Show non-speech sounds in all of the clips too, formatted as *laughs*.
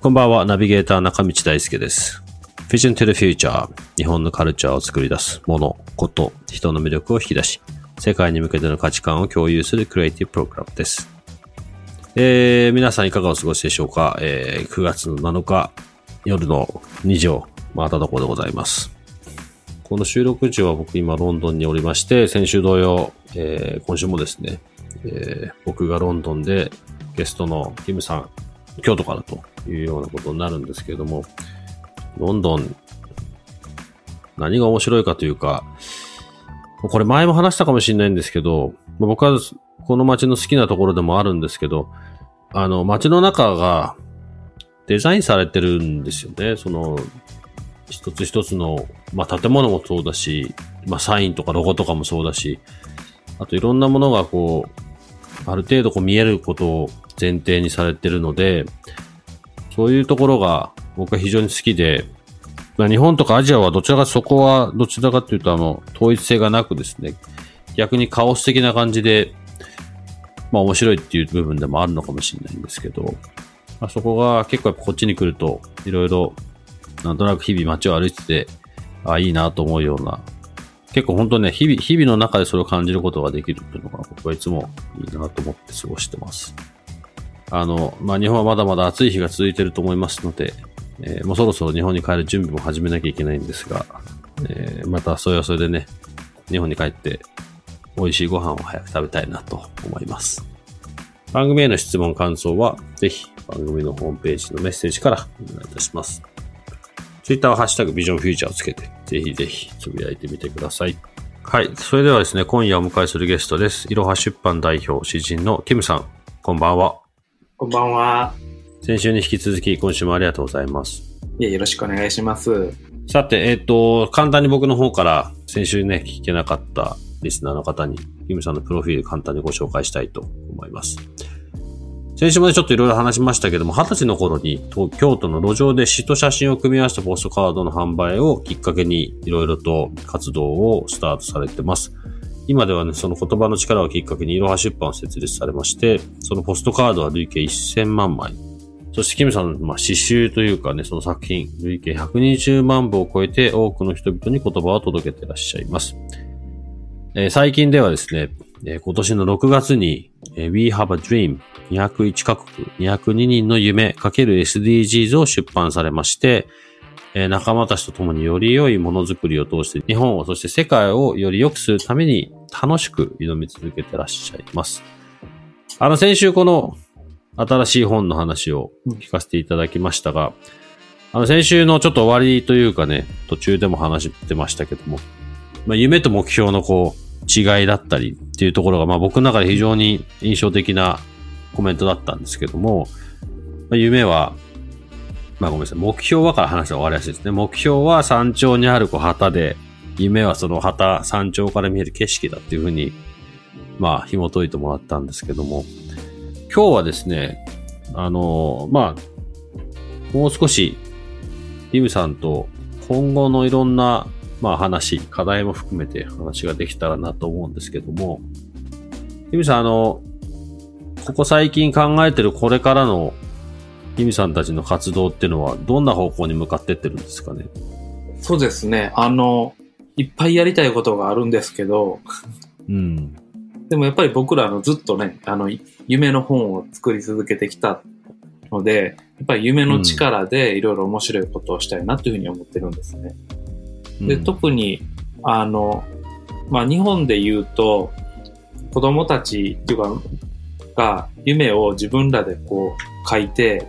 こんばんは、ナビゲーター中道大輔です。Vision to the Future 日本のカルチャーを作り出すもの、こと、人の魅力を引き出し、世界に向けての価値観を共有するクリエイティブプログラムです。えー、皆さんいかがお過ごしでしょうか、えー、9月の7日夜の2時を回ったところでございます。この収録時は僕今ロンドンにおりまして、先週同様、えー、今週もですね、えー、僕がロンドンでゲストのキムさん、京都からというようなことになるんですけれども、ロンドン、何が面白いかというか、これ前も話したかもしれないんですけど、僕はこの街の好きなところでもあるんですけど、あの、街の中がデザインされてるんですよね。その、一つ一つの、まあ、建物もそうだし、まあ、サインとかロゴとかもそうだし、あといろんなものがこう、ある程度こう見えることを前提にされてるので、そういうところが僕は非常に好きで、まあ、日本とかアジアはどちらかそこはどちらかというとあの、統一性がなくですね、逆にカオス的な感じで、まあ面白いっていう部分でもあるのかもしれないんですけど、まあ、そこが結構やっぱこっちに来ると、いろいろ、なんとなく日々街を歩いてて、あいいなと思うような、結構本当ね、日々、日々の中でそれを感じることができるっていうのが僕はいつもいいなと思って過ごしてます。あの、まあ、日本はまだまだ暑い日が続いてると思いますので、えーもうそろそろ日本に帰る準備も始めなきゃいけないんですが、えーまたそれはそれでね、日本に帰って美味しいご飯を早く食べたいなと思います。番組への質問、感想は、ぜひ番組のホームページのメッセージからお願いいたします。Twitter はハッシュタグビジョンフューチャーをつけて、ぜひぜひつぶやいてみてください。はい。それではですね、今夜お迎えするゲストです。いろは出版代表、詩人のキムさん。こんばんは。こんばんは。先週に引き続き、今週もありがとうございます。いや、よろしくお願いします。さて、えっ、と、簡単に僕の方から、先週ね、聞けなかったリスナーの方に、キムさんのプロフィール簡単にご紹介したいと思います。先週までちょっといろいろ話しましたけども、二十歳の頃に京都の路上で詩と写真を組み合わせたポストカードの販売をきっかけにいろいろと活動をスタートされてます。今ではね、その言葉の力をきっかけにいろは出版を設立されまして、そのポストカードは累計1000万枚。そして、キムさんの、まあ、詩集というかね、その作品、累計120万部を超えて多くの人々に言葉を届けてらっしゃいます。えー最近ではですね、えー今年の6月に、え We Have a Dream 201カ国202人の夢 ×SDGs を出版されまして、え仲間たちと共により良いものづくりを通して日本をそして世界をより良くするために楽しく挑み続けてらっしゃいます。あの先週この新しい本の話を聞かせていただきましたが、あの先週のちょっと終わりというかね、途中でも話してましたけども、まあ、夢と目標のこう、違いだったりっていうところが、まあ僕の中で非常に印象的なコメントだったんですけども、まあ、夢は、まあごめんなさい、目標はから話が終わりやすいですね。目標は山頂にあるこう旗で、夢はその旗、山頂から見える景色だっていうふうに、まあ紐解いてもらったんですけども、今日はですね、あのまあ、もう少し、リムさんと今後のいろんな、まあ話、課題も含めて話ができたらなと思うんですけども、リムさん、あの、ここ最近考えてるこれからのリムさんたちの活動っていうのはどんな方向に向かってってるんですかね？そうですね。あの、いっぱいやりたいことがあるんですけど、うん。でもやっぱり僕らのずっとね、あの、夢の本を作り続けてきたので、やっぱり夢の力でいろいろ面白いことをしたいなというふうに思ってるんですね。で、うん特に、あの、まあ、日本で言うと、子供たちっていうか、が夢を自分らでこう書いて、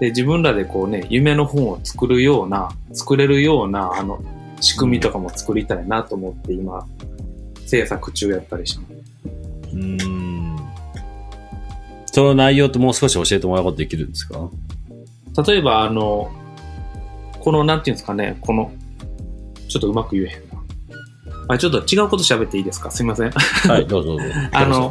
で、自分らでこうね、夢の本を作るような、作れるような、あの、仕組みとかも作りたいなと思って今、制作中やったりします。うん。その内容ってもう少し教えてもらうことできるんですか？例えば、あの、この、なんていうんですかね、この、ちょっとうまく言えへんな。あ、ちょっと違うこと喋っていいですか？すいません。はい、どうぞどうぞ。*laughs* あの、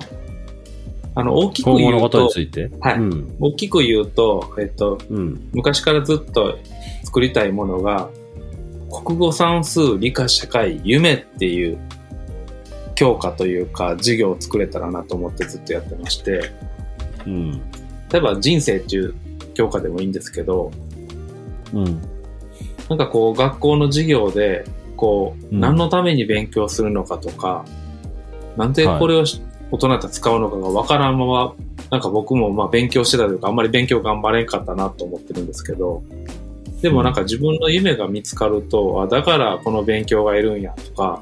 あの、大きく今後の言うとことにつ、いて。はいうん。大きく言うと、えっと、うん。昔からずっと作りたいものが、国語算数理科社会夢っていう教科というか授業を作れたらなと思ってずっとやってまして、うん。例えば人生っていう教科でもいいんですけど、うん。なんかこう学校の授業で、こう、うん。何のために勉強するのかとか、なんでこれをし大人だったら使うのかがわからんまま、なんか僕もまあ勉強してたというか、あんまり勉強頑張れんかったなと思ってるんですけど、でもなんか自分の夢が見つかると、あだからこの勉強がいるんやとか、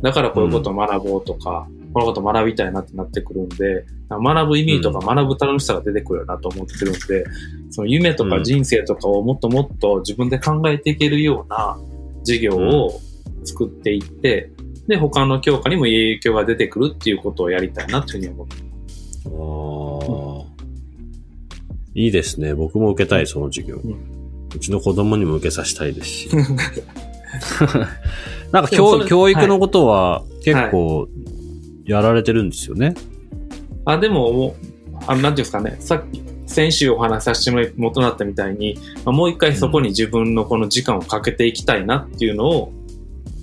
だからこういうことを学ぼうとか、このことを学びたいなってなってくるんで、学ぶ意味とか学ぶ楽しさが出てくるなと思ってるんで、その夢とか人生とかをもっともっと自分で考えていけるような授業を作っていって、で、他の教科にも影響が出てくるっていうことをやりたいなというふうに思ってああ。いいですね。僕も受けたい、その授業。うんうちの子供にも受けさせたいですし。*laughs* なんか教教育のことは結構やられてるんですよね。あ、でもあの、なんていうんですかね、さっき、先週お話しさせてもらったみたいに、まあもう一回そこに自分のこの時間をかけていきたいなっていうのを、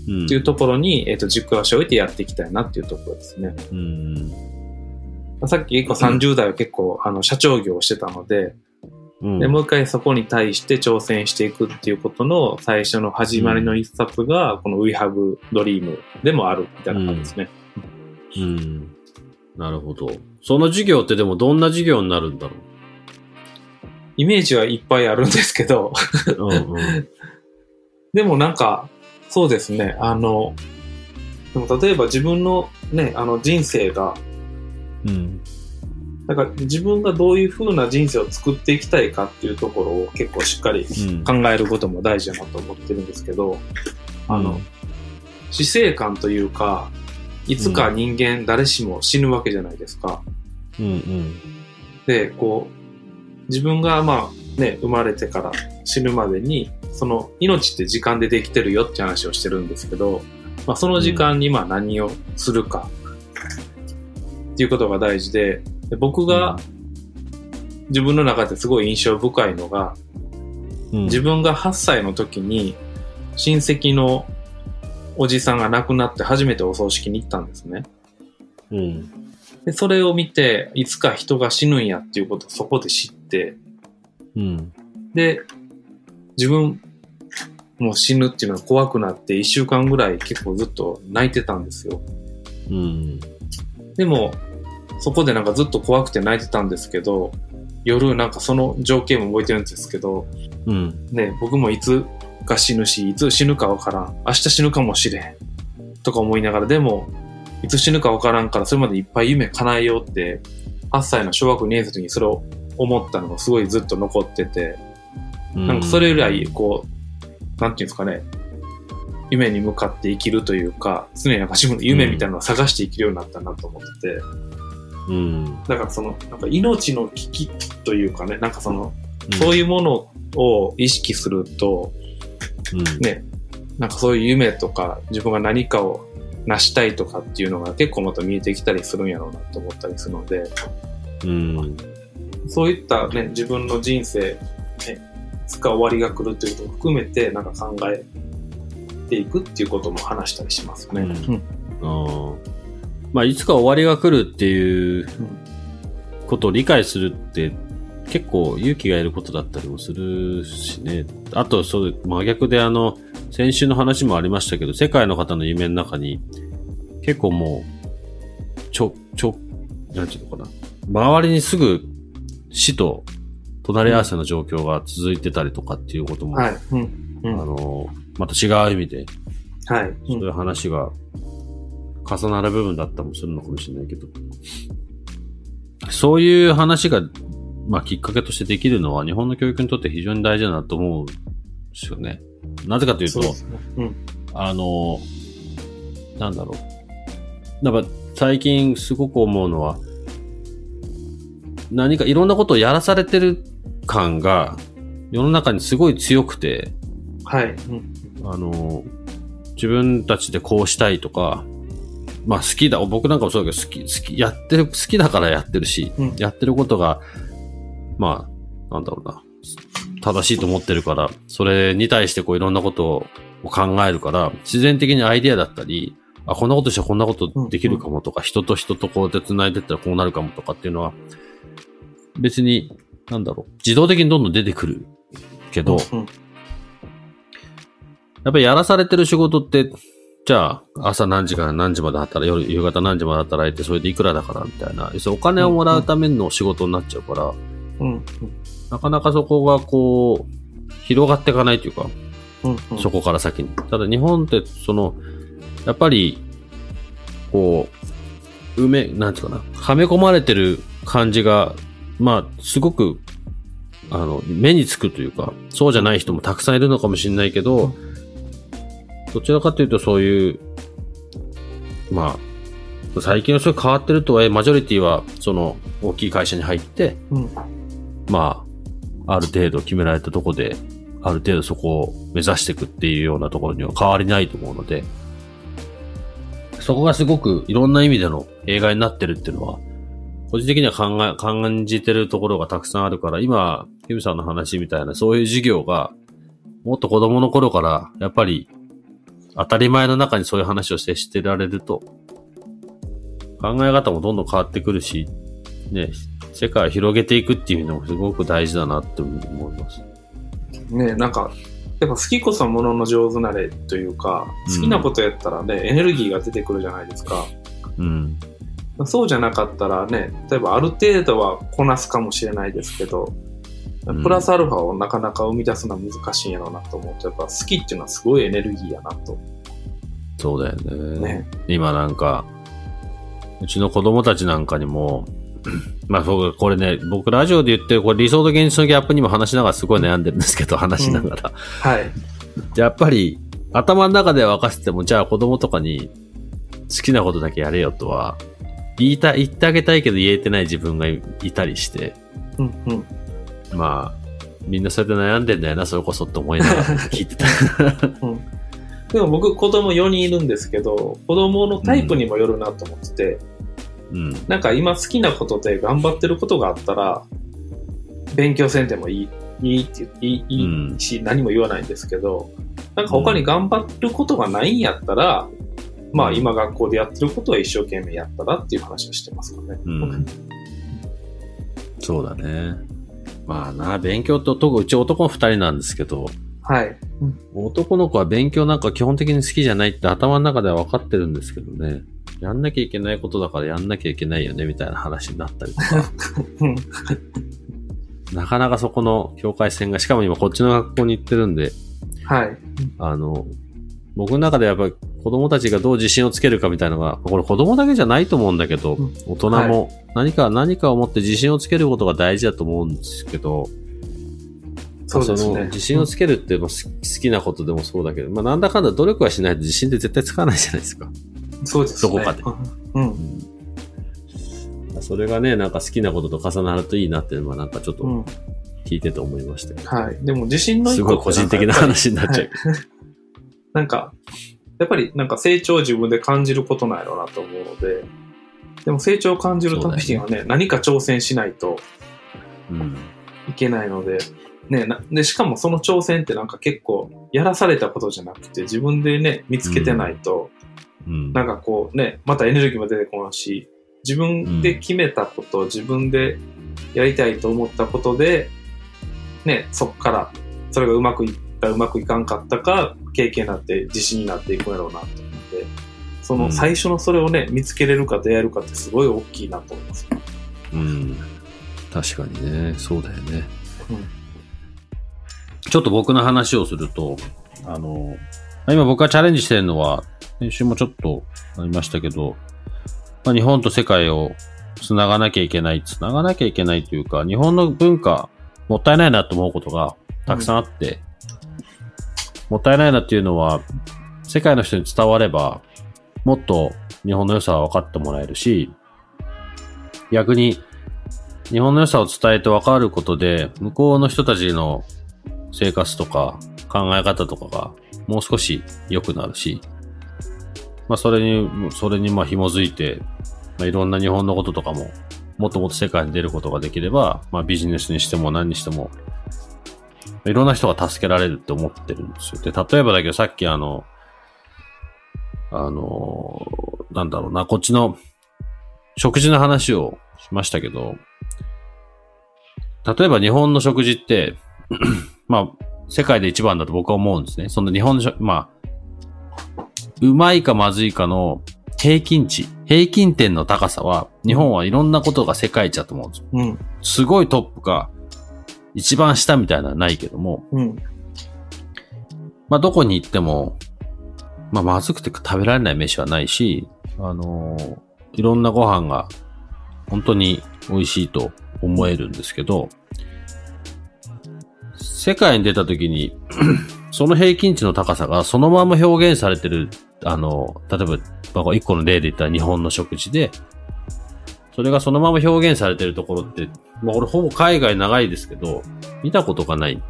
うんっていうところに、えっ、と、軸足を置いてやっていきたいなっていうところですね。うん。さっき結構30代は結構、あの、社長業をしてたので、うんで、もう一回そこに対して挑戦していくっていうことの最初の始まりの一冊が、この We Have Dream でもあるみたいな感じですね。うん。なるほど。その授業ってでもどんな授業になるんだろイメージはいっぱいあるんですけど、う。うんうん。でもなんか、そうですね、あの、でも例えば自分のね、あの人生が、うん。なんか自分がどういう風な人生を作っていきたいかっていうところを結構しっかりうん。考えることも大事だなと思ってるんですけど、あの、うん死生観というか、いつか人間誰しも死ぬわけじゃないですか。うんうん。で、こう、自分がまあね、生まれてから死ぬまでに、その命って時間でできてるよって話をしてるんですけど、まあその時間にまあ何をするかっていうことが大事で、で僕が自分の中ですごい印象深いのが、うん、自分が8歳の時に親戚のおじさんが亡くなって初めてお葬式に行ったんですね。うん。で、それを見て、いつか人が死ぬんやっていうことをそこで知って、うん。で、自分も死ぬっていうのが怖くなって、1週間ぐらい結構ずっと泣いてたんですよ。うん。でも、そこでなんかずっと怖くて泣いてたんですけど、夜なんかその情景も覚えてるんですけど、うん。ね、僕もいつか死ぬし、いつ死ぬかわからん。明日死ぬかもしれん。とか思いながら、でも、いつ死ぬかわからんから、それまでいっぱい夢叶えようって、8歳の小学2年生の時にそれを思ったのがすごいずっと残ってて、なんかそれぐらい、こう、なんていうんですかね、夢に向かって生きるというか、常になんか自分の夢みたいなのを探して生きるようになったなと思ってて、うん。だからその、なんか命の危機というかね、なんかその、そういうものを意識すると、うん。ね、なんかそういう夢とか、自分が何かを成したいとかっていうのが結構また見えてきたりするんやろうなと思ったりするので、うん。そういったね、自分の人生、ね、いつか終わりが来るっていうことも含めて、なんか考えていくっていうことも話したりしますね。うんうんああ。まあ、いつか終わりが来るっていうことを理解するって結構勇気がいることだったりもするしね。あと、そう、真逆であの、先週の話もありましたけど、世界の方の夢の中に結構もう、ちょ、ちょ、なんていうのかな。周りにすぐ死と隣り合わせの状況が続いてたりとかっていうことも、はい。うん。うあん。の、また違う意味ではい。そういう話が重なる部分だったりもするのかもしれないけど、そういう話が、まあ、きっかけとしてできるのは日本の教育にとって非常に大事だなと思うんですよね。なぜかというとそう、ね。うん。あの、なんだろう。なんか最近すごく思うのは、何かいろんなことをやらされてる感が世の中にすごい強くて、はい。うん。あの、自分たちでこうしたいとか、まあ好きだ、僕なんかもそうだけど好き、好き、やってる、好きだからやってるし、うんやってることが、まあ、なんだろうな、正しいと思ってるから、それに対してこういろんなことを考えるから、自然的にアイデアだったり、あ、こんなことしてこんなことできるかもとか、人と人とこうやって繋いでったらこうなるかもとかっていうのは、別に、なんだろう、自動的にどんどん出てくるけど、うん。やっぱりやらされてる仕事って、じゃあ、朝何時から何時まで働い、夜、夕方何時まで働いて、それでいくらだからみたいな、要するにお金をもらうための仕事になっちゃうから、うん。うん。なかなかそこがこう、広がっていかないというか、うん。うん。そこから先に。ただ日本って、その、やっぱり、こう、埋め、なんていうかな、はめ込まれてる感じが、まあ、すごく、あの、目につくというか、そうじゃない人もたくさんいるのかもしれないけど、どちらかというとそういう、まあ、最近はそれ変わってるとはいえ、マジョリティは、その、大きい会社に入って、うん。まあ、ある程度決められたとこで、ある程度そこを目指していくっていうようなところには変わりないと思うので、そこがすごくいろんな意味での映画になってるっていうのは、個人的には考え、感じてるところがたくさんあるから、今、キムさんの話みたいなそういう授業が、もっと子供の頃から、やっぱり、当たり前の中にそういう話を接してられると、考え方もどんどん変わってくるし、ね、世界を広げていくっていうのもすごく大事だなって思います。ねなんか、やっぱ好きこそものの上手なれというか、好きなことやったらね、エネルギーが出てくるじゃないですか。うん。そうじゃなかったらね、例えばある程度はこなすかもしれないですけど、うんプラスアルファをなかなか生み出すのは難しいんやろうなと思うと、やっぱ好きっていうのはすごいエネルギーやなと。そうだよね。ね。今なんか、うちの子供たちなんかにも、まあ僕、これね、僕ラジオで言ってる、これ理想と現実のギャップにも話しながらすごい悩んでるんですけど、話しながら。はい。やっぱり、頭の中では分かってても、じゃあ子供とかに好きなことだけやれよとは、言いた、言ってあげたいけど言えてない自分がいいたりして、うんうん。まあ、みんなそれで悩んでんだよな、それこそって思いながら聞いてた。*laughs* うん。でも僕子供4人いるんですけど、子供のタイプにもよるなと思ってて、うん。なんか今好きなことで頑張ってることがあったら、勉強せんでもいい、いいっていいいいし、何も言わないんですけど、なんか他に頑張ることがないんやったら、まあ今学校でやってることは一生懸命やったらっていう話をしてますかね。うん。そうだね。まあな、勉強と、特にうち男の二人なんですけど、はい。男の子は勉強なんか基本的に好きじゃないって頭の中では分かってるんですけどね。やんなきゃいけないことだからやんなきゃいけないよねみたいな話になったりとか。う *laughs* んなかなかそこの境界線が、しかも今こっちの学校に行ってるんで、はい。あの、僕の中でやっぱり子供たちがどう自信をつけるかみたいなのが、これ子供だけじゃないと思うんだけど、うん大人も何か、何かを持って自信をつけることが大事だと思うんですけど、そうですね。の自信をつけるって、好きなことでもそうだけど、まあ、なんだかんだ努力はしないと自信って絶対つかないじゃないですか。そうですね。どこかでうん。それがね、なんか好きなことと重なるといいなっていうのはなんかちょっとうん。聞いてて思いましたよ。はい。でも自信のすごい個人的な話になっちゃう。なんか、やっぱりなんか成長を自分で感じることなんやろうなと思うので、でも成長を感じるためにはね、何か挑戦しないとうん。いけないので、ね、なで、しかもその挑戦ってなんか結構やらされたことじゃなくて自分でね、見つけてないと、うん。なんかこうね、またエネルギーも出てこないし、自分で決めたこと、自分でやりたいと思ったことで、ね、そっから、それがうまくいった、うまくいかんかったか、経験になって自信になっていくんやろうなと思って、その最初のそれをね、見つけれるか出会えるかってすごい大きいなと思います。うん。確かにね、そうだよね。うんちょっと僕の話をすると、あの、今僕がチャレンジしてるのは、先週もちょっとありましたけど、まあ、日本と世界を繋がなきゃいけない、繋がなきゃいけないというか、日本の文化、もったいないなと思うことがたくさんあって、もったいないなっていうのは、世界の人に伝われば、もっと日本の良さは分かってもらえるし、逆に、日本の良さを伝えて分かることで、向こうの人たちの生活とか考え方とかがもう少し良くなるし、まあそれに、それにまあ紐づいて、まあいろんな日本のこととかも、もっともっと世界に出ることができれば、まあビジネスにしても何にしても、いろんな人が助けられるって思ってるんですよ。で、例えばだけどさっきあの、あの、なんだろうな、こっちの食事の話をしましたけど、例えば日本の食事って、*clears throat* まあ、世界で一番だと僕は思うんですね。その日本の食、まあ、うまいかまずいかの平均値、平均点の高さは、日本はいろんなことが世界一だと思うんですよ。うん。すごいトップか、一番下みたいなのはないけども、うん。まあ、どこに行っても、まあ、まずくて食べられない飯はないし、あのーいろんなご飯が本当に美味しいと思えるんですけど、世界に出た時に、*clears throat* その平均値の高さがそのまま表現されてる、あの、例えば、まあ一個の例で言ったら日本の食事で、それがそのまま表現されてるところって、まあ俺ほぼ海外長いですけど、見たことがない。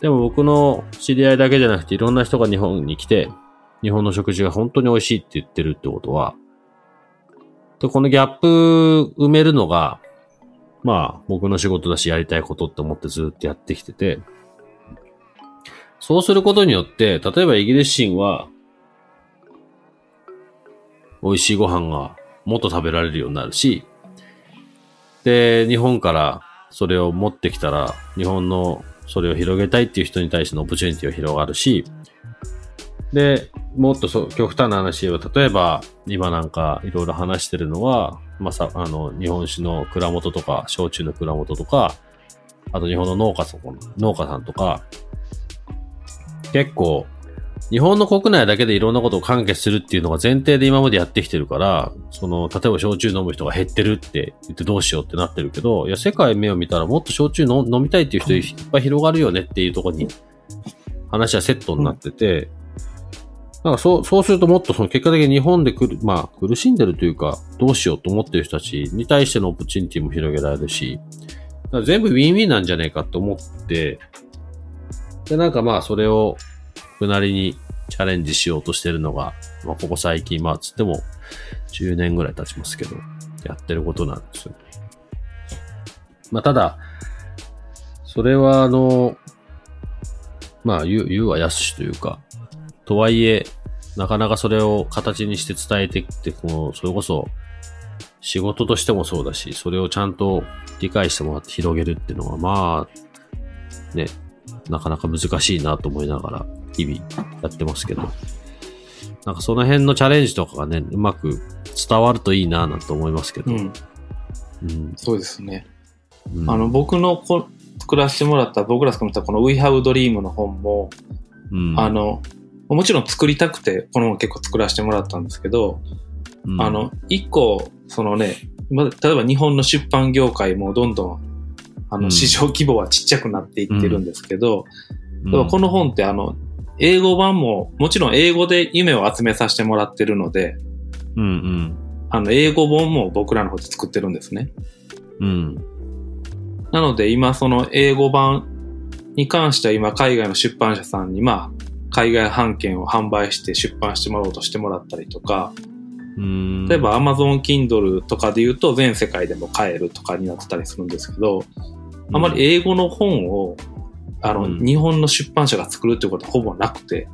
でも僕の知り合いだけじゃなくていろんな人が日本に来て、日本の食事が本当に美味しいって言ってるってことは、で、このギャップ埋めるのが、まあ僕の仕事だしやりたいことって思ってずっとやってきてて、そうすることによって、例えばイギリス人は、美味しいご飯がもっと食べられるようになるし、で、日本からそれを持ってきたら、日本のそれを広げたいっていう人に対してのオプチュニティが広がるし、で、もっとそう、極端な話を、例えば、今なんかいろいろ話してるのは、まあさ、あの、日本酒の蔵元とか、焼酎の蔵元とか、あと日本の農家さん、農家さんとか、結構、日本の国内だけでいろんなことを完結するっていうのが前提で今までやってきてるから、その、例えば焼酎飲む人が減ってるって言ってどうしようってなってるけど、いや、世界目を見たらもっと焼酎飲みたいっていう人いっぱい広がるよねっていうとこに、話はセットになってて、なんかそう、そうするともっとその結果的に日本でくる、まあ苦しんでるというか、どうしようと思ってる人たちに対してのオプチュニティも広げられるし、全部ウィンウィンなんじゃねえかと思って、で、なんかまあそれを、ふなりにチャレンジしようとしてるのが、まあここ最近、まあつっても10年ぐらい経ちますけど、やってることなんですよ。まあただ、それはあの、まあ言う、言うはやすしというか、とはいえ、なかなかそれを形にして伝えてきて、この、それこそ、仕事としてもそうだし、それをちゃんと理解してもらって広げるっていうのは、まあ、ね、なかなか難しいなと思いながら、日々やってますけど。なんかその辺のチャレンジとかがね、うまく伝わるといいななんて思いますけど。うん。うんそうですね。うんあの、僕のこ作らせてもらった、僕らが作ったこの We Have Dream の本も、うんあ、の、もちろん作りたくて、この本結構作らせてもらったんですけど、うんあの、一個、そのね、ま例えば日本の出版業界もどんどん、あの、うん市場規模はちっちゃくなっていってるんですけど、うんこの本ってあの、英語版も、もちろん英語で夢を集めさせてもらってるので、うんあの、英語本も僕らの方で作ってるんですね。うん。うん。なので今その英語版に関しては今海外の出版社さんにまあ海外版権を販売して出版してもらおうとしてもらったりとか、うん例えば Amazon Kindle とかで言うと全世界でも買えるとかになってたりするんですけど、あまり英語の本をあの、うん日本の出版社が作るっていうことはほぼなくて、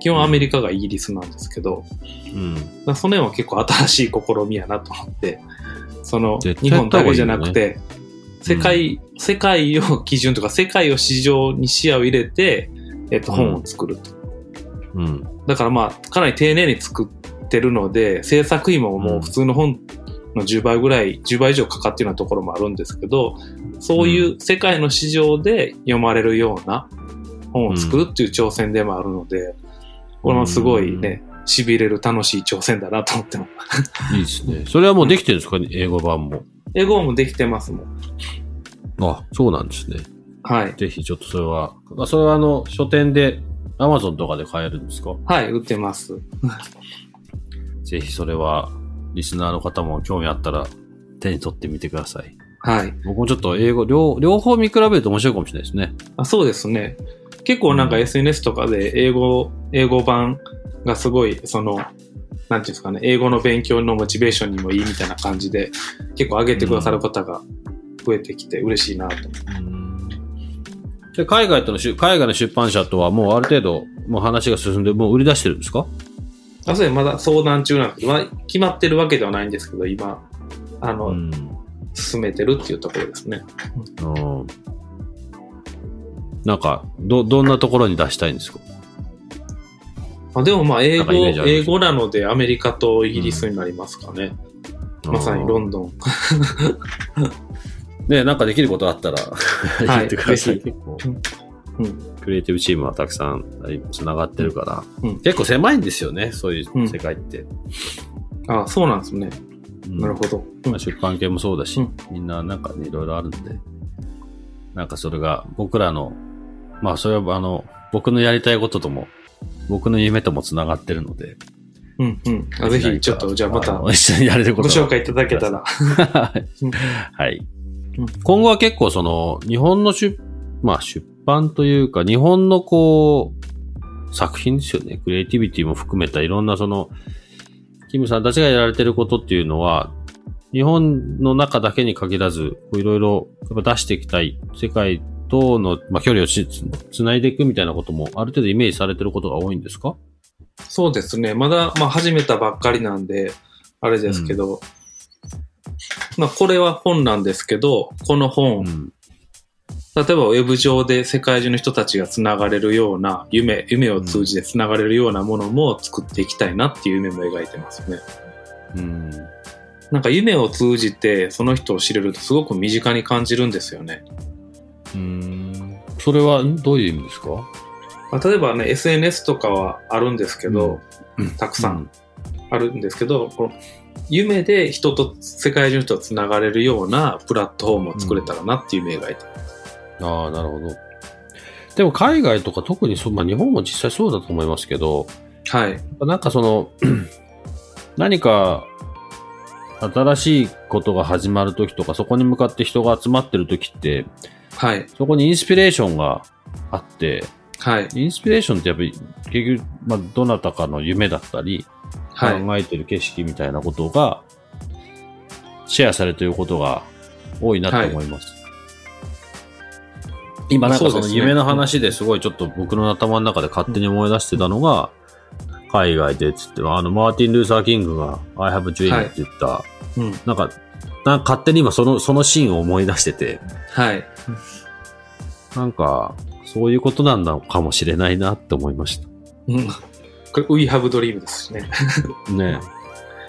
基本アメリカがイギリスなんですけど、うん。だその辺は結構新しい試みやなと思って、その日本だけじゃなくて、世界、世界を基準とか世界を市場に視野を入れて、えっと、うん本を作ると。うん。だからまあ、かなり丁寧に作ってるので、制作費ももう普通の本の10倍ぐらい、10倍以上かかってるようなところもあるんですけど、そういう世界の市場で読まれるような本を作るっていう挑戦でもあるので、これもすごいね、痺れる楽しい挑戦だなと思ってます。*laughs* いいですね。それはもうできてるんですか？英語版も。英語もできてますもん。あ、そうなんですね。はい。ぜひちょっとそれは、あそれはあの、書店で、アマゾンとかで買えるんですか？はい、売ってます。*laughs* ぜひそれは、リスナーの方も興味あったら、手に取ってみてください。はい。僕もちょっと英語、両両方見比べると面白いかもしれないですね。あそうですね。結構なんかうん SNS とかで英語、英語版がすごい、その、なんていうんですかね、英語の勉強のモチベーションにもいいみたいな感じで、結構上げてくださる方が増えてきて嬉しいなと。で海外との海外の出版社とはもうある程度、もう話が進んで、もう売り出してるんですか？あ、それまだ相談中なんですけど、まあ、決まってるわけではないんですけど、今、あの、うん。進めてるっていうところですね。うんなんか、ど、どんなところに出したいんですか？あでもまあ、英語、英語なのでアメリカとイギリスになりますかね。まさにロンドン。ね、なんかできることあったら、*laughs* 言ってください。ぜ結構、うん。クリエイティブチームはたくさん繋がってるから、うん結構狭いんですよね、そういう世界って。あそうなんですね。うんなるほど。まあ、出版系もそうだし、うんみんななんかね、いろいろあるんで、なんかそれが僕らの、まあそれはあの、僕のやりたいこととも、僕の夢とも繋がってるので、うんうん。あぜひ、ちょっと、じゃあまたの一緒にやれるこごとが紹介いただけたら。*laughs* うんはいうん。今後は結構その、日本の出、まあ出版というか、日本のこう、作品ですよね。クリエイティビティも含めたいろんなその、キムさんたちがやられてることっていうのは、日本の中だけに限らず、いろいろやっぱ出していきたい、世界との、まあ、距離をしつつないでいくみたいなことも、ある程度イメージされてることが多いんですか？そうですね。まだ、まあ、始めたばっかりなんで、あれですけど、まあ、これは本なんですけど、この本、うん。例えばウェブ上で世界中の人たちがつながれるような夢、夢を通じてつながれるようなものも作っていきたいなっていう夢も描いてますね。うん。なんか夢を通じてその人を知れるとすごく身近に感じるんですよね。うん。それはどういう意味ですか？まあ、例えばね、SNS とかはあるんですけど、うんたくさんあるんですけど、この夢で人と世界中の人とつながれるようなプラットフォームを作れたらなっていう夢描いてます。ああ、なるほど。でも海外とか特にそう、まあ日本も実際そうだと思いますけど、はい。なんかその、*clears throat* 何か新しいことが始まるときとか、そこに向かって人が集まってるときって、はい。そこにインスピレーションがあって、はい。インスピレーションってやっぱり結局、まあどなたかの夢だったり、はい。考えてる景色みたいなことが、シェアされていることが多いなと思います。今なんかそそうですねの夢の話ですごいちょっと僕の頭の中で勝手に思い出してたのが、海外でつって、あの、マーティン・ルーサー・キングが I have a dream って言った、うん。なんか、なんか勝手に今その、そのシーンを思い出してて、はい。なんか、そういうことなんだかもしれないなって思いました。うん。これ、We Have Dream ですしね。ね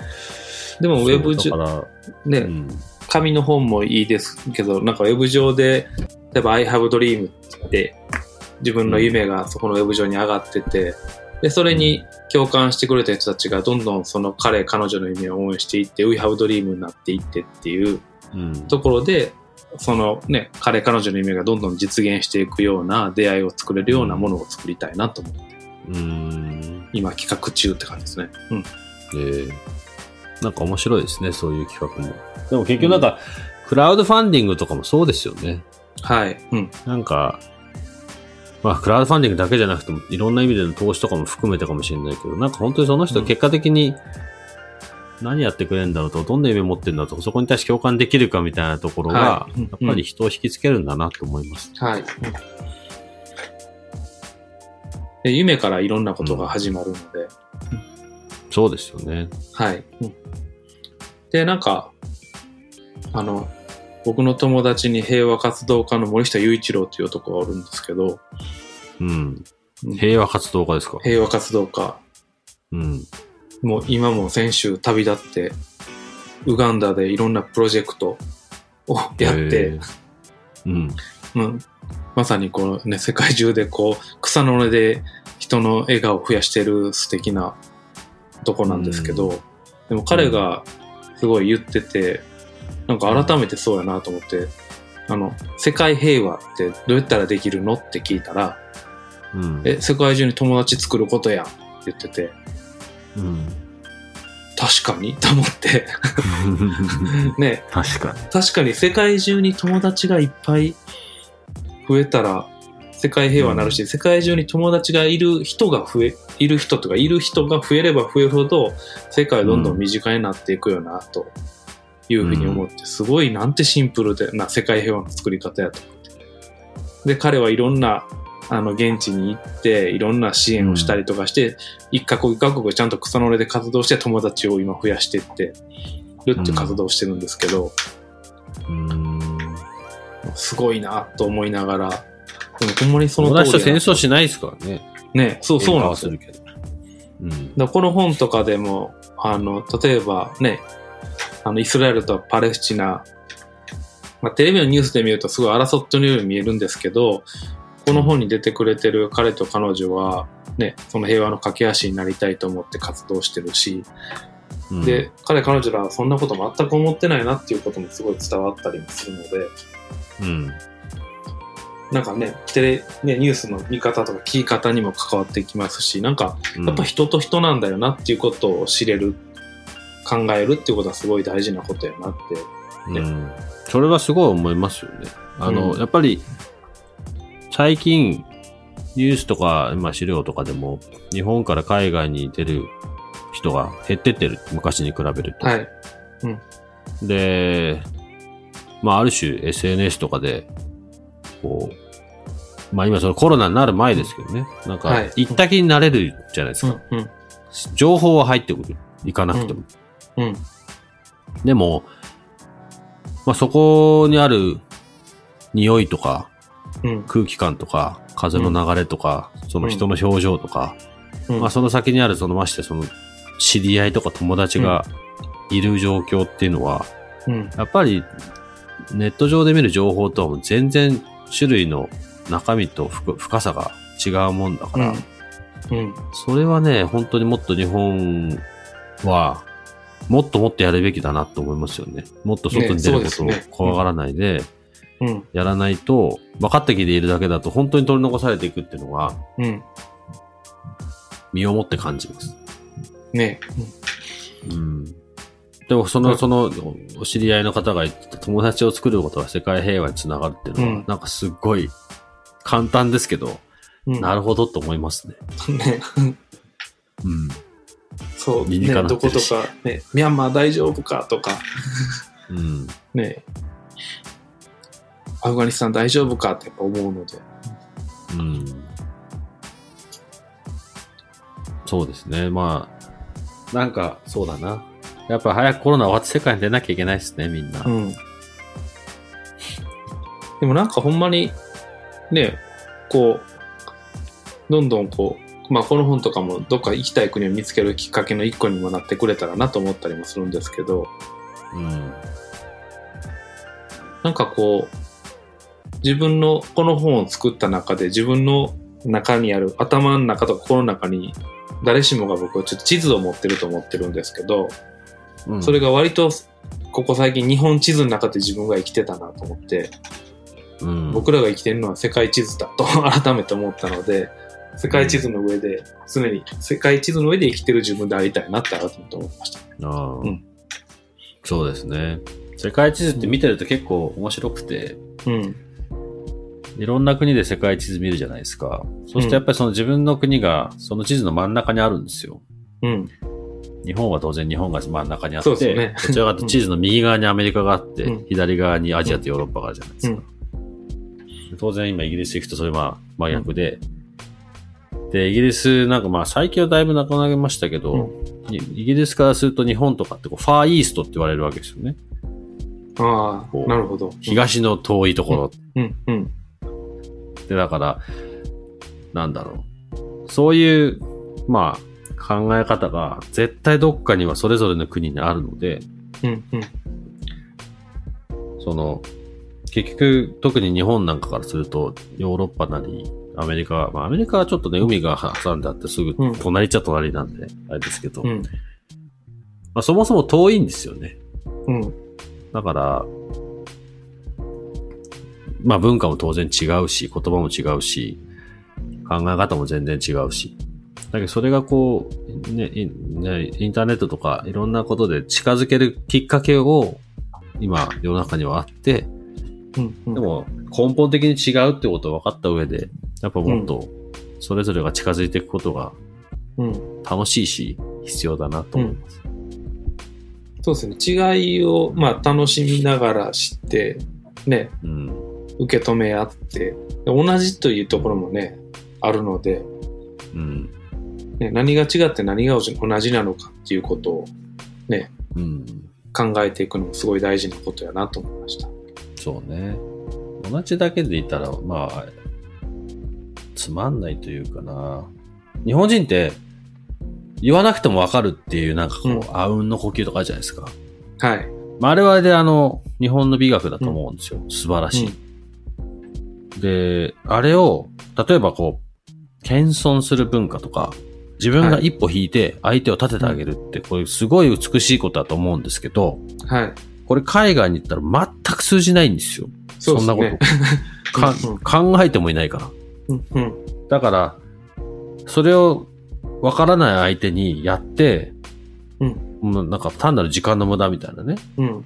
*laughs* でも、ウェブ上、ね、うん。紙の本もいいですけど、なんかウェブ上で、例えば I have dream って自分の夢がそこのウェブ上に上がってて、で、それに共感してくれた人たちがどんどんその彼、彼女の夢を応援していって、We have dream になっていってっていううん。ところで、そのね、彼、彼女の夢がどんどん実現していくような出会いを作れるようなものを作りたいなと思って、うん。今企画中って感じですね。うん。ええなんか面白いですね、そういう企画も。でも結局なんか、クラウドファンディングとかもそうですよね。はい。うん。なんか、まあ、クラウドファンディングだけじゃなくても、いろんな意味での投資とかも含めてかもしれないけど、なんか本当にその人うん結果的に何やってくれるんだろうと、どんな夢持ってるんだろうと、そこに対して共感できるかみたいなところがは、いうんやっぱり人を引きつけるんだなと思います。はい。で夢からいろんなことが始まるので、そうですよね。はい。で、なんか、あの、僕の友達に平和活動家の森下雄一郎という男がおるんですけど、うん。うん平和活動家ですか？平和活動家、うん。もう今も先週旅立って、ウガンダでいろんなプロジェクトをやって、うん。うん、まさにこのね、世界中でこう、草の根で人の笑顔を増やしてる素敵なとこなんですけど、でも彼がすごい言ってて、なんか改めてそうやなと思って、あの、世界平和ってどうやったらできるのって聞いたら、うん。え、世界中に友達作ることやんって言ってて、うん。確かに？*laughs* と思って。*laughs* ね、確かに。確かに世界中に友達がいっぱい増えたら、世界平和になるし、世界中に友達がいる人が増え、いる人とか、いる人が増えれば増えるほど、世界はどんどん身近になっていくよな、というふうに思って、すごいなんてシンプルでな世界平和の作り方やと思って。で、彼はいろんな、あの、現地に行って、いろんな支援をしたりとかして、一カ国一カ国ちゃんと草の根で活動して友達を今増やしていってるっていう活動をしてるんですけど、うーん。すごいなと思いながら、でもほんまにその通り戦争しないですからね。ね、そう、そうなんですよ。るけど。うん。だこの本とかでも、あの、例えばね、あの、イスラエルとパレスチナ、まあ、テレビのニュースで見るとすごい争ってるように見えるんですけど、この本に出てくれてる彼と彼女は、ね、その平和の架け橋になりたいと思って活動してるし、うん、で、彼彼女らはそんなこと全く思ってないなっていうこともすごい伝わったりもするので、うん。なんかね、テレ、ね、ニュースの見方とか聞き方にも関わってきますし、なんか、やっぱ人と人なんだよなっていうことを知れる、考えるっていうことはすごい大事なことやなって。ねうん。それはすごい思いますよね。あの、うんやっぱり、最近、ニュースとか、まあ資料とかでも、日本から海外に出る人が減ってってる。昔に比べると。はい。で、まあある種 SNS とかで、こう、まあ今そのコロナになる前ですけどね。なんかはい、行った気になれるじゃないですか。うん、うん、情報は入ってくる。行かなくても。うん、でも、まあ、そこにある匂いとかうん、空気感とか風の流れとか、その人の表情とか、うん。まあ、その先にあるそのましてその知り合いとか友達がいる状況っていうのは、うん、やっぱりネット上で見る情報とはもう全然種類の中身と深深さが違うもんだから、うん、それはね、本当にもっと日本は、もっともっとやるべきだなと思いますよね。もっと外に出ることを怖がらないで、うん、やらないと、分かった気でいるだけだと本当に取り残されていくっていうのは、うん。身をもって感じます。ね、うん。でも、その、はいその、お知り合いの方が言ってた友達を作ることは世界平和につながるっていうのは、うんなんかすっごい簡単ですけど、うん。なるほどと思いますね。*laughs* ね、うん。そう、理にね、かなどことか、ね、ミャンマー大丈夫かとか、*laughs* うん。ね、アフガニスタン大丈夫かってやっぱ思うので。うんそうですね。まあ、なんか、そうだな。やっぱ早くコロナ終わって世界に出なきゃいけないですね、みんな。うん。でもなんかほんまに、ね、こう、どんどんこう、まあこの本とかもどっか行きたい国を見つけるきっかけの一個にもなってくれたらなと思ったりもするんですけど、うん。なんかこう、自分のこの本を作った中で自分の中にある頭の中とか心の中に誰しもが僕はちょっと地図を持ってると思ってるんですけど、うんそれが割とここ最近日本地図の中で自分が生きてたなと思って、うん、僕らが生きてるのは世界地図だと *laughs* 改めて思ったので、世界地図の上で、常に世界地図の上で生きてる自分でありたいなって改めて思いました。ああうんそうですね。世界地図って見てると結構面白くて、うん。いろんな国で世界地図見るじゃないですか。そしてやっぱりその自分の国がその地図の真ん中にあるんですよ。うん。日本は当然日本が真ん中にあって、ねどちらかと地図の右側にアメリカがあって、うん左側にアジアとヨーロッパがあるじゃないですか。当然今イギリス行くとそれは真逆で、で、イギリスなんかまあ最近はだいぶなくなりましたけど、いイギリスからすると日本とかってこうファーイーストって言われるわけですよね。ああ、なるほど。東の遠いところうん、うん、で、だから、なんだろう。そういう、まあ、考え方が絶対どっかにはそれぞれの国にあるので、うん、うん、その、結局、特に日本なんかからすると、ヨーロッパなり、アメリカ、まあアメリカはちょっとね、海が挟んであってすぐうん。隣っちゃ隣なんで、あれですけど、うん、まあそもそも遠いんですよね。うん、だから、まあ文化も当然違うし、言葉も違うし、考え方も全然違うし。だけどそれがこう、ね、インねインターネットとかいろんなことで近づけるきっかけを今世の中にはあって、うんうん。でも根本的に違うってことを分かった上で、やっぱもっとそれぞれが近づいていくことがうん。楽しいし必要だなと思います。そうですね。違いを、まあ、楽しみながら知って、ね、うん。受け止め合って、同じというところもね、あるので、うん。ね、何が違って何が同じなのかっていうことをね、うん。考えていくのもすごい大事なことやなと思いました。そうね。同じだけでいたら、まあ、つまんないというかな。日本人って、言わなくてもわかるっていう、なんかこう、うんあうんの呼吸とかあるじゃないですか。はい。まあ、あれはあれであの、日本の美学だと思うんですよ。素晴らしい。で、あれを、例えばこう、謙遜する文化とか、自分が一歩引いて相手を立ててあげるって、これすごい美しいことだと思うんですけど、はい。これ海外に行ったら全く通じないんですよ。そうですそんなね。こと。*laughs* 考えてもいないから。うんうん。だから、それをわからない相手にやって、うんもうなんか単なる時間の無駄みたいなね。うん。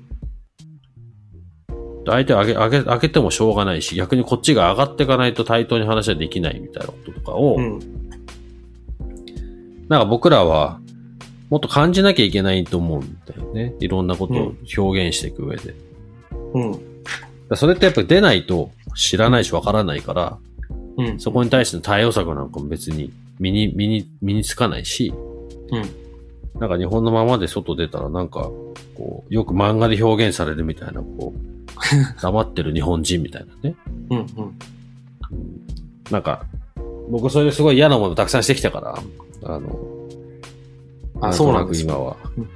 相手を上げ、上げ、上げてもしょうがないし、逆にこっちが上がっていかないと対等に話はできないみたいなこととかを、うん。なんか僕らは、もっと感じなきゃいけないと思うんだよね。いろんなことを表現していく上で。だかうん。らそれってやっぱり出ないと知らないしわからないから、うん。そこに対しての対応策なんかも別に身に、身に、身につかないし、うん。なんか日本のままで外出たらなんか、こう、よく漫画で表現されるみたいな、こう、*laughs* 黙ってる日本人みたいなね。うん。うん。なんか、僕それですごい嫌なものたくさんしてきたから、あの、あ、そうなんです今はうん。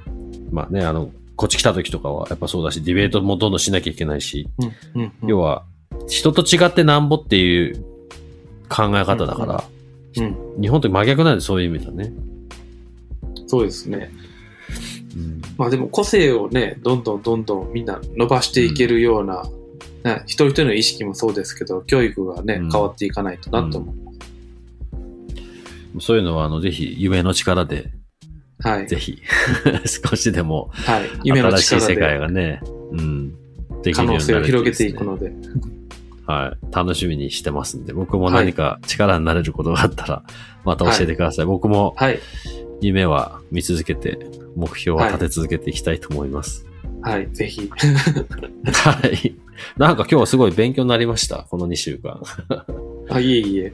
まあね、あの、こっち来た時とかはやっぱそうだし、ディベートもどんどんしなきゃいけないし、うん。うん。要は、人と違ってなんぼっていう考え方だから、うん。日本って真逆なんでそういう意味だね。そうですね。うんまあでも個性をね、どんどんどんどんみんな伸ばしていけるような、ね一人一人の意識もそうですけど、教育がね、うん変わっていかないとなと思う。そういうのは、あの、ぜひ、夢の力で、はい。ぜひ、*laughs* 少しでも、はい。夢の新しい世界力でがね、うん、でき可るようになる能性を広げていくので。はい。楽しみにしてますんで、僕も何か力になれることがあったら、また教えてください。僕もはい。夢は見続けて、目標は立て続けていきたいと思います。はい。ぜひ。はい。なんか今日はすごい勉強になりました？この2週間。あ、いえいえ。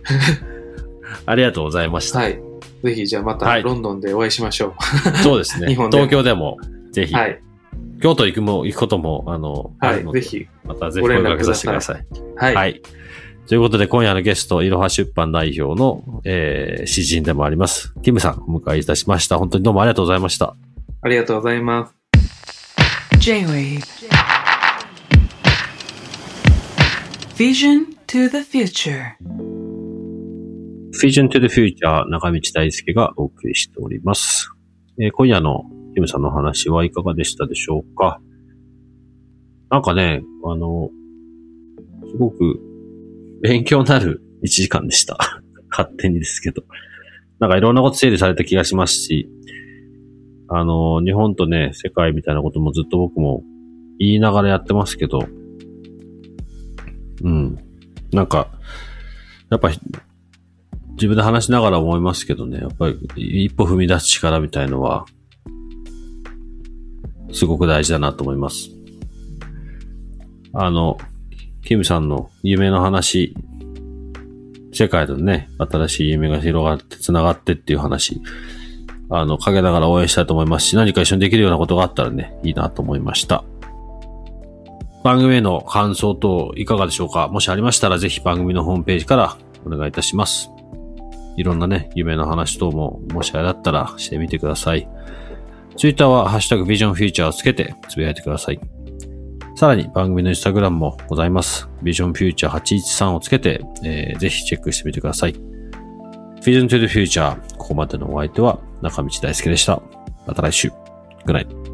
ありがとうございました。はい。ぜひ、じゃあまはいたロンドンでお会いしましょそうですね。*laughs* 日本東京でも、ぜひ、う。はい。京都行くも、行くことも、あの、あはいぜひ。またぜひ声かけさせてください。はい。はい。ということで、今夜のゲスト、いろは出版代表の、えー、詩人でもあります、キムさん、お迎えいたしました。本当にどうもありがとうございました。ありがとうございます。J-Wave Vision to the future Vision to the Future 中道大輔がお送りしております。えー今夜のキムさんの話はいかがでしたでしょうか？なんかね、あの、すごく勉強になる1時間でした。*laughs* 勝手にですけど。なんかいろんなこと整理された気がしますし、あの、日本とね、世界みたいなこともずっと僕も言いながらやってますけど、うん。なんか、やっぱ自分で話しながら思いますけどね、やっぱり一歩踏み出す力みたいのは、すごく大事だなと思います。あの、キムさんの夢の話、世界でね、新しい夢が広がって、繋がってっていう話、あの、陰ながら応援したいと思いますし、何か一緒にできるようなことがあったらね、いいなと思いました。番組への感想等いかがでしょうか？もしありましたらぜひ番組のホームページからお願いいたします。いろんなね、夢の話等も、もしあれだったらしてみてください。ツイッターは、ハッシュタグビジョンフューチャーをつけてつぶやいてください。さらに番組のインスタグラムもございます。ビジョンフューチャー813をつけて、えーぜひチェックしてみてください。Vision to the Future。ここまでのお相手は中道大輔でした。また来週。Good night.